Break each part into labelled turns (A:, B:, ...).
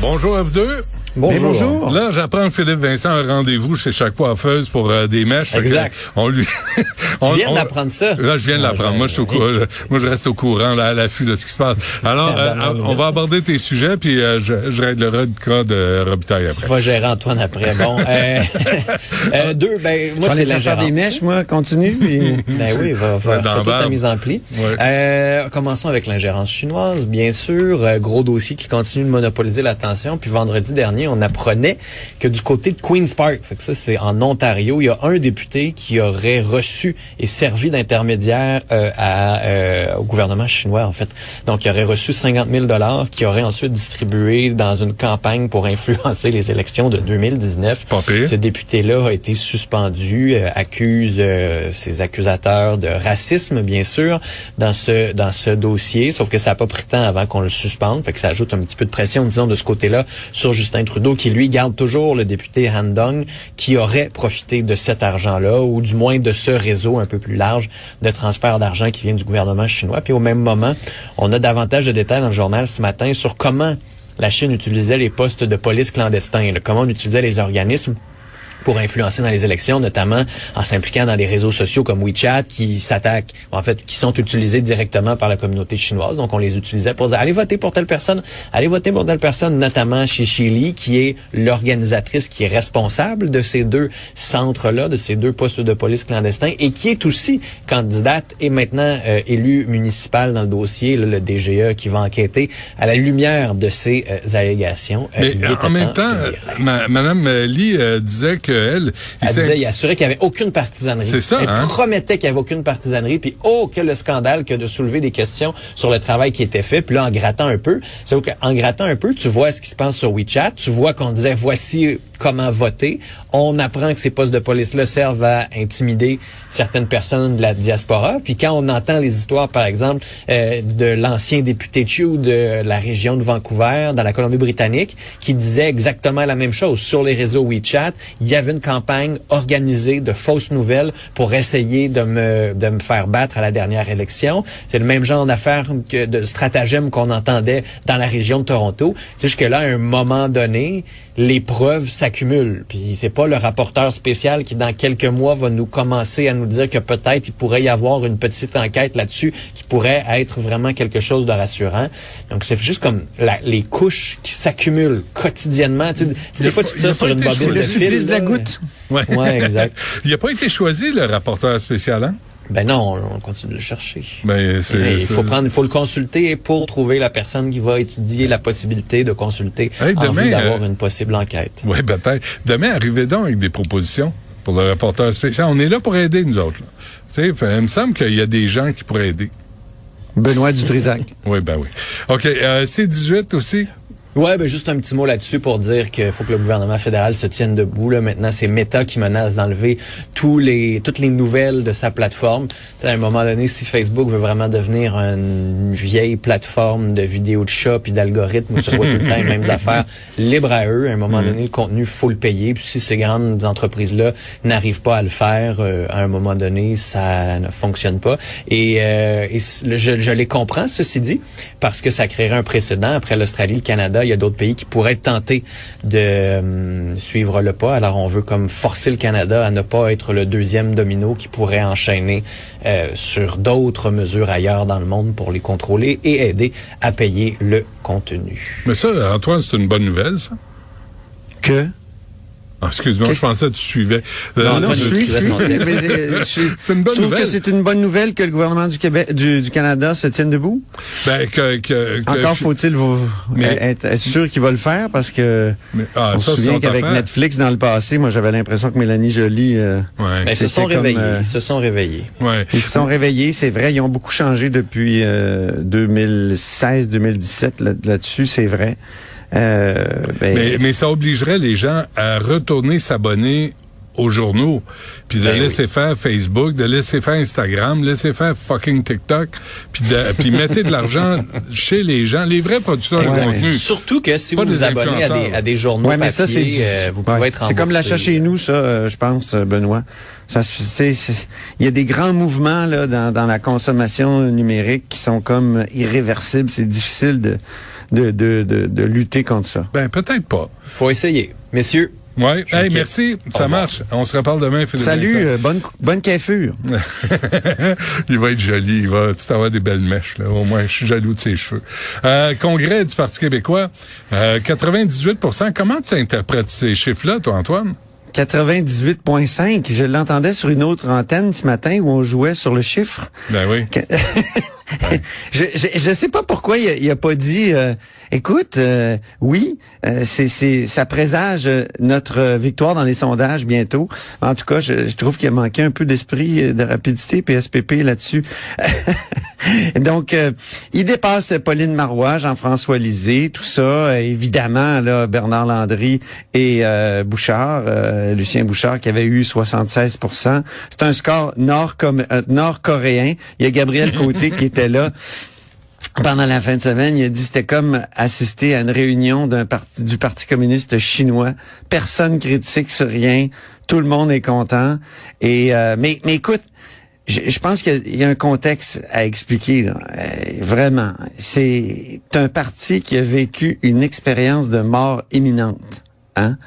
A: Bonjour F2.
B: Mais bonjour.
A: Là, j'apprends que Philippe Vincent a un rendez-vous chez chaque coiffeuse pour euh, des mèches.
C: Exact.
A: on lui.
C: Tu viens d'apprendre ça?
A: Là, je viens de
C: Ah,
A: l'apprendre. Moi, je suis au courant. je- moi, je reste au courant, là, à l'affût de ce qui se passe. Alors, euh,
C: Tabarnak.
A: on va aborder tes sujets, puis euh, je, je réglerai le cas de Robitaille
C: Tu
A: après.
C: vas gérer Antoine après. Bon, euh, euh, deux, ben, moi, c'est
B: fait faire des mèches, moi, continue. puis-
C: Ben oui, va, va faire toute
A: la
C: mise en pli.
A: Ouais.
C: Euh, commençons avec l'ingérence chinoise, bien sûr. Euh, gros dossier qui continue de monopoliser l'attention. Puis vendredi dernier, on apprenait que du côté de Queen's Park, fait que ça c'est en Ontario, il y a un député qui aurait reçu et servi d'intermédiaire euh, à, euh, au gouvernement chinois en fait. Donc il aurait reçu 50 000 dollars qui aurait ensuite distribué dans une campagne pour influencer les élections de 2019.
A: Pas pire.
C: Ce député-là a été suspendu, euh, accuse ses accusateurs de racisme, bien sûr, dans ce dans ce dossier. Sauf que ça n'a pas pris de temps avant qu'on le suspende, fait que ça ajoute un petit peu de pression, disons, de ce côté-là, sur Justin Trudeau, qui lui garde toujours le député Han Dong, qui aurait profité de cet argent-là, ou du moins de ce réseau un peu plus large de transfert d'argent qui vient du gouvernement chinois. Puis au même moment, on a davantage de détails dans le journal ce matin sur comment la Chine utilisait les postes de police clandestins, comment on utilisait les organismes pour influencer dans les élections, notamment en s'impliquant dans des réseaux sociaux comme WeChat qui s'attaquent, en fait, qui sont utilisés directement par la communauté chinoise. Donc, on les utilisait pour dire, allez voter pour telle personne, allez voter pour telle personne, notamment chez Li, qui est l'organisatrice qui est responsable de ces deux centres-là, de ces deux postes de police clandestins, et qui est aussi candidate et maintenant euh, élue municipale dans le dossier, là, le DGE, qui va enquêter à la lumière de ces euh, allégations. Euh,
A: Mais en même temps, ma, Madame Lee euh, disait qu'elle...
C: Elle disait, il assurait qu'il n'y avait aucune partisanerie.
A: C'est ça,
C: Elle
A: hein?
C: promettait qu'il n'y avait aucune partisanerie. Puis, oh, que le scandale que de soulever des questions sur le travail qui était fait. Puis là, en grattant un peu, c'est qu'en grattant un peu, tu vois ce qui se passe sur WeChat. Tu vois qu'on disait, voici comment voter. On apprend que ces postes de police-là servent à intimider certaines personnes de la diaspora. Puis quand on entend les histoires, par exemple, euh, de l'ancien député Chu de la région de Vancouver, dans la Colombie-Britannique, qui disait exactement la même chose sur les réseaux WeChat. Il y avait une campagne organisée de fausses nouvelles pour essayer de me, de me faire battre à la dernière élection. C'est le même genre d'affaire que de stratagème qu'on entendait dans la région de Toronto. C'est juste que là, à un moment donné, les preuves s'accumulent. Puis c'est pas le rapporteur spécial qui, dans quelques mois, va nous commencer à nous dire que peut-être il pourrait y avoir une petite enquête là-dessus qui pourrait être vraiment quelque chose de rassurant. Donc c'est juste comme la- les couches qui s'accumulent quotidiennement. Tu sais, des fois, tu tires sur une bobine de
B: Le
C: fil.
B: supplice de la goutte.
A: Ouais.
C: Ouais, exact.
A: il n'a pas été choisi, le rapporteur spécial, hein?
C: Ben non, on, on continue de le chercher.
A: Ben,
C: il faut prendre, il faut le consulter pour trouver la personne qui va étudier la possibilité de consulter
A: Hey,
C: en
A: demain,
C: vue d'avoir
A: euh,
C: une possible enquête.
A: Oui, peut-être. Demain, arrivez donc avec des propositions pour le rapporteur spécial. On est là pour aider, nous autres. là. Tu sais, fait- il me semble qu'il y a des gens qui pourraient aider.
B: Benoît Dutrisac.
A: Oui, ben oui. OK, euh, C18 aussi.
C: Ouais, ben juste un petit mot là-dessus pour dire qu'il faut que le gouvernement fédéral se tienne debout. Là. Maintenant, c'est Meta qui menace d'enlever tous les toutes les nouvelles de sa plateforme. T'sais, à un moment donné, si Facebook veut vraiment devenir une vieille plateforme de vidéos de chat puis d'algorithmes où tu vois tout le temps les mêmes affaires, libre à eux. À un moment donné, le contenu faut le payer. Puis si ces grandes entreprises-là n'arrivent pas à le faire, euh, à un moment donné, ça ne fonctionne pas. Et, euh, et je, je les comprends, ceci dit, parce que ça créerait un précédent après l'Australie, le Canada il y a d'autres pays qui pourraient tentés de euh, suivre le pas. Alors, on veut comme forcer le Canada à ne pas être le deuxième domino qui pourrait enchaîner euh, sur d'autres mesures ailleurs dans le monde pour les contrôler et aider à payer le contenu.
A: Mais ça, Antoine, c'est une bonne nouvelle, ça?
D: Que?
A: Ah, excuse-moi, je pensais que tu suivais.
D: Non,
A: Euh,
D: non, je
A: je-
D: suis. je suis- euh,
A: C'est une bonne
D: je trouve
A: nouvelle.
D: que c'est une bonne nouvelle que le gouvernement du Québec, du, du Canada se tienne debout.
A: Ben, que, que, que-
D: Encore faut-il vous
A: Mais-
D: être, être sûr qu'il va le faire parce que
A: Mais- ah,
D: on
A: ça,
D: se souvient qu'avec. Netflix dans le passé, moi j'avais l'impression que Mélanie Joly, euh,
A: Ouais.
C: Ben, ils se sont
D: comme,
C: réveillés.
D: euh,
C: Ils se sont réveillés.
A: ouais.
D: ils se sont réveillés, c'est vrai, ils ont beaucoup changé depuis euh, 2016-2017 là- là-dessus, c'est vrai. Euh, ben,
A: Mais, mais ça obligerait les gens à retourner s'abonner aux journaux, puis de
C: Ben
A: laisser faire Facebook, de laisser faire Instagram, laisser faire fucking TikTok, puis de, puis mettez de l'argent chez les gens, les vrais producteurs de
D: Ouais,
A: contenu.
C: Surtout que si vous vous abonnez à des, à des journaux
D: Ouais, mais
C: papier,
D: ça c'est du-
C: euh, vous
D: ouais.
C: pouvez être
D: C'est comme l'achat chez nous, ça, euh, je pense, euh, Benoît. Ça, il y a des grands mouvements là dans, dans la consommation numérique qui sont comme irréversibles. C'est difficile de de, de, de de lutter contre ça.
A: Ben, peut-être pas.
C: faut essayer. Messieurs,
A: Ouais. Hey, merci. Ça marche. On se reparle demain, Philippe.
D: Salut, euh, bonne bonne coiffure.
A: il va être joli. Il va tout avoir des belles mèches. Là. Au moins, je suis jaloux de ses cheveux. Euh, congrès du Parti québécois, euh, 98% Comment tu interprètes ces chiffres-là, toi, Antoine?
D: 98.5. Je l'entendais sur une autre antenne ce matin où on jouait sur le chiffre.
A: Ben oui.
D: Je, je je sais pas pourquoi il a, il a pas dit euh, écoute euh, oui euh, c'est c'est ça présage euh, notre euh, victoire dans les sondages bientôt en tout cas je, je trouve qu'il a manqué un peu d'esprit euh, de rapidité PSPP là-dessus donc euh, il dépasse Pauline Marois Jean-François Lisée tout ça euh, évidemment là Bernard Landry et euh, Bouchard euh, Lucien Bouchard qui avait eu 76% c'est un score euh, nord-coréen il y a Gabriel Côté qui était là pendant la fin de semaine, il a dit c'était comme assister à une réunion du Parti communiste chinois. Personne critique sur rien, tout le monde est content. Et euh, mais mais écoute, je, pense qu'il y, a- un contexte à expliquer. là. Vraiment, c'est un parti qui a vécu une expérience de mort imminente. Hein?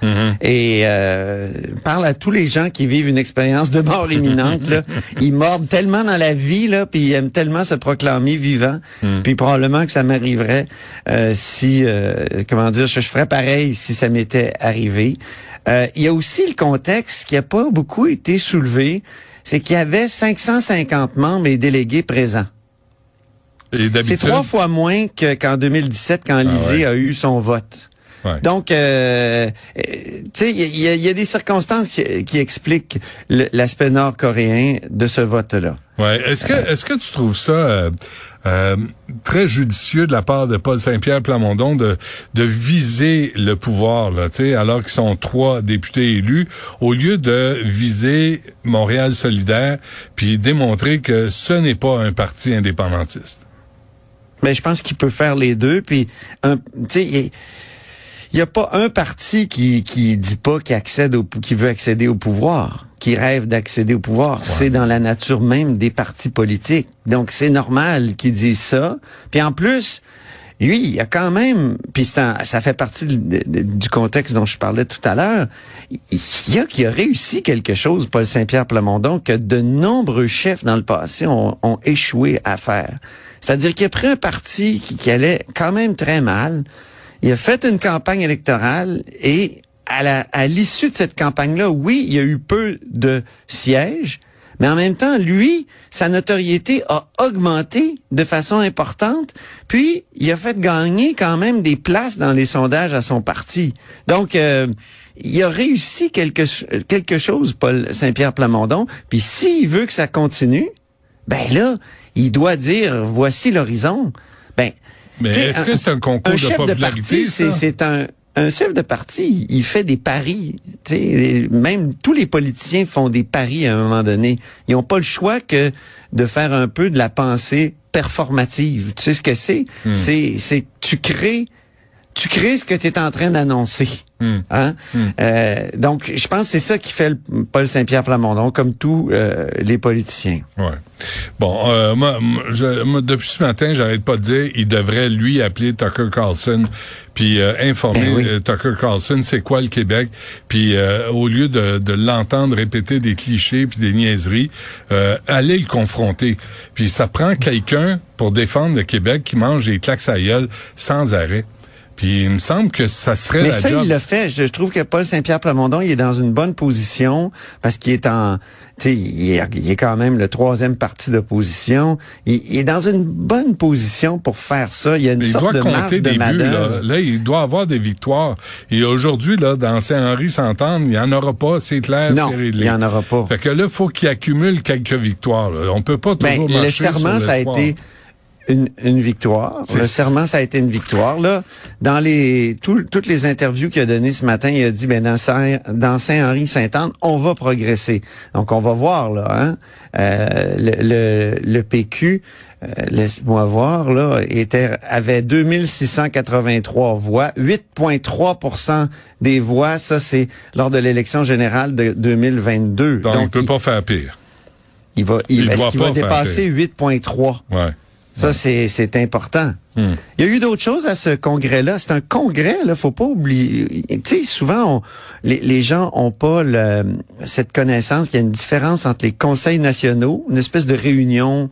D: Et euh, parle à tous les gens qui vivent une expérience de mort imminente. Là. Ils mordent tellement dans la vie, là, puis ils aiment tellement se proclamer vivant. Puis probablement que ça m'arriverait euh, si, euh, comment dire, je, je ferais pareil si ça m'était arrivé. Euh, il y a aussi le contexte qui a pas beaucoup été soulevé, c'est qu'il y avait 550 membres et délégués présents. C'est trois fois moins que- qu'en 2017 quand Lisée a eu son vote.
A: Ouais.
D: Donc, euh, euh, tu sais, il y, a- il y a des circonstances qui, qui expliquent l'aspect nord-coréen de ce vote-là.
A: Ouais. Est-ce que, est-ce que tu trouves ça euh, euh, très judicieux de la part de Paul Saint-Pierre Plamondon de, de viser le pouvoir, là, tu sais, alors qu'ils sont trois députés élus, au lieu de viser Montréal solidaire, puis démontrer que ce n'est pas un parti indépendantiste?
D: Mais je pense qu'il peut faire les deux. Puis, tu sais, il il y a pas un parti qui qui dit pas qu'il accède au qui veut accéder au pouvoir, qui rêve d'accéder au pouvoir. C'est dans la nature même des partis politiques. Donc c'est normal qu'ils disent ça. Puis en plus, lui, il y a quand même, puis ça fait partie de- de- du contexte dont je parlais tout à l'heure, il y a qui a réussi quelque chose, Paul Saint-Pierre Plamondon, que de nombreux chefs dans le passé ont, ont échoué à faire. C'est-à-dire qu'il a pris un parti qui, qui allait quand même très mal, il a fait une campagne électorale et à l'issue de cette campagne-là, oui, il y a eu peu de sièges, mais en même temps, lui, sa notoriété a augmenté de façon importante, puis il a fait gagner quand même des places dans les sondages à son parti. Donc, euh, il a réussi quelque, quelque chose, Paul Saint-Pierre Plamondon, puis s'il veut que ça continue, ben là, il doit dire, voici l'horizon.
A: Mais est-ce que c'est un concours
D: un
A: de
D: chef de
A: popularité,
D: parti, c'est un un chef de parti, il fait des paris. Même tous les politiciens font des paris à un moment donné. Ils n'ont pas le choix que de faire un peu de la pensée performative. Tu sais ce que c'est?
A: Hmm.
D: C'est c'est que tu crées tu crées ce que tu es en train d'annoncer.
A: Hmm.
D: Hein? Euh, donc, je pense que c'est ça qui fait le Paul Saint-Pierre Plamondon, comme tous euh, les politiciens.
A: Ouais. Bon, euh, moi, je- moi, depuis ce matin, j'arrête pas de dire, il devrait lui appeler Tucker Carlson, puis euh, informer
D: Ben oui.
A: euh, Tucker Carlson c'est quoi le Québec, puis euh, au lieu de, de l'entendre répéter des clichés puis des niaiseries, euh, aller le confronter. Puis ça prend quelqu'un pour défendre le Québec qui mange des claques à gueule sans arrêt. Puis il me semble que ça serait
D: Mais
A: la
D: ça,
A: job.
D: il l'a fait. Je, je trouve que Paul Saint-Pierre Plamondon, il est dans une bonne position parce qu'il est en, tu sais, il est, il est quand même le troisième parti d'opposition. Il, il est dans une bonne position pour faire ça. Il y a une
A: il
D: sorte
A: doit
D: de marge
A: compter
D: de
A: des buts. Là. là, il doit avoir des victoires. Et aujourd'hui, là, dans Saint-Henri, s'entendre, il n'y en aura pas, c'est clair,
D: Non,
A: c'est réglé.
D: il y en aura pas.
A: Fait que là, faut qu'il accumule quelques victoires. Là. On peut pas
D: Ben,
A: toujours
D: le
A: marcher
D: serment,
A: sur
D: ça a été une, une victoire. Le serment, ça a été une victoire. Là, dans les tout- toutes les interviews qu'il a données ce matin, il a dit, ben dans Saint dans Saint-Henri-Saint-Anne, on va progresser. Donc on va voir là. Hein, Euh, le, le, le PQ, euh, laisse-moi voir là, était avait 2683 voix, 8,3% des voix. Ça c'est lors de l'élection générale de 2022.
A: Donc, il peut
D: il,
A: pas faire pire.
D: il va, il,
A: il
D: est-ce
A: doit
D: qu'il va dépasser 8,3
A: Ouais.
D: Ça, c'est, c'est important.
A: Hmm.
D: Il y a eu d'autres choses à ce congrès-là. C'est un congrès, là, faut pas oublier. Tu sais, souvent, on- les, les gens ont pas le- cette connaissance qu'il y a une différence entre les conseils nationaux, une espèce de réunion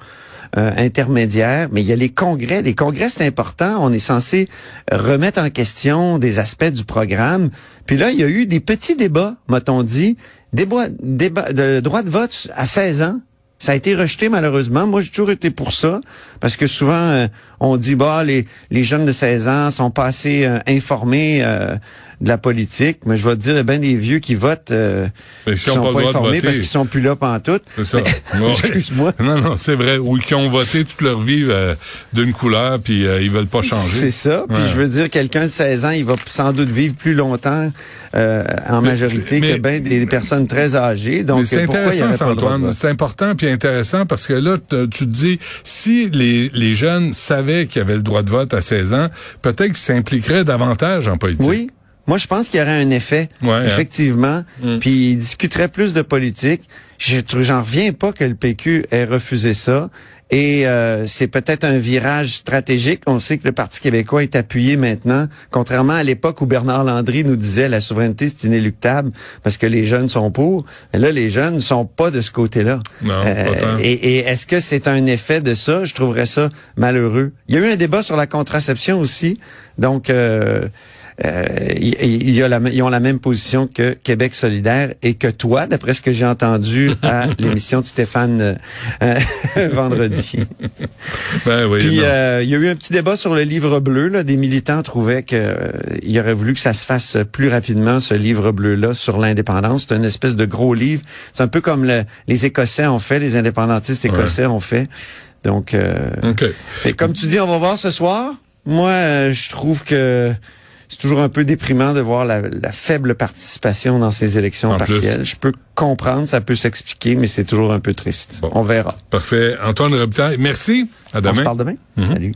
D: euh, intermédiaire, mais il y a les congrès. Les congrès, c'est important. On est censé remettre en question des aspects du programme. Puis là, il y a eu des petits débats, m'a-t-on dit, débat, débat de droit de vote à 16 ans. Ça a été rejeté malheureusement. Moi, j'ai toujours été pour ça parce que souvent euh, on dit bah les les jeunes de 16 ans sont pas assez euh, informés euh, de la politique, mais je vais te dire bien des vieux qui votent euh,
A: Mais
D: qui sont
A: pas
D: informés parce qu'ils sont plus là pantoute.
A: C'est ça. Ouais.
D: Excuse-moi.
A: Non, non, c'est vrai. Ou qui ont voté toute leur vie euh, d'une couleur, puis euh, ils veulent pas changer.
D: C'est ça. Puis
A: Ouais.
D: je veux dire, quelqu'un de 16 ans, il va sans doute vivre plus longtemps euh, en majorité
A: mais-
D: que ben des personnes très âgées. Donc
A: c'est intéressant, ça, Antoine. C'est important puis intéressant parce que là, tu te dis, si les, les jeunes savaient qu'ils avaient le droit de vote à 16 ans, peut-être qu'ils s'impliqueraient davantage en politique.
D: Oui. Moi, je pense qu'il y aurait un effet,
A: Ouais, hein.
D: effectivement. Puis il discuterait plus de politique. J'en reviens pas que le PQ ait refusé ça. Et euh, c'est peut-être un virage stratégique. On sait que le Parti québécois est appuyé maintenant, contrairement à l'époque où Bernard Landry nous disait la souveraineté c'est inéluctable parce que les jeunes sont pour. Mais là, les jeunes ne sont pas de ce côté-là.
A: Non, pas tant.
D: et et est-ce que c'est un effet de ça? Je trouverais ça malheureux. Il y a eu un débat sur la contraception aussi. Donc euh, euh, il- il y la, ils ont la même position que Québec solidaire et que toi, d'après ce que j'ai entendu à l'émission de Stéphane euh, euh, vendredi.
A: Ben oui.
D: Puis euh, il y a eu un petit débat sur le livre bleu. Là. Des militants trouvaient que euh, il aurait voulu que ça se fasse plus rapidement, ce livre bleu-là, sur l'indépendance. C'est une espèce de gros livre. C'est un peu comme le- les Écossais ont fait, les indépendantistes écossais ont fait. Donc, euh,
A: OK.
D: et comme tu dis, on va voir ce soir. Moi, euh, je trouve que c'est toujours un peu déprimant de voir la, la faible participation dans ces élections
A: En plus.
D: partielles. Je peux comprendre, ça peut s'expliquer, mais c'est toujours un peu triste.
A: Bon.
D: On verra.
A: Parfait. Antoine Robitaille, merci. À
D: On
A: demain.
D: se parle demain? Salut.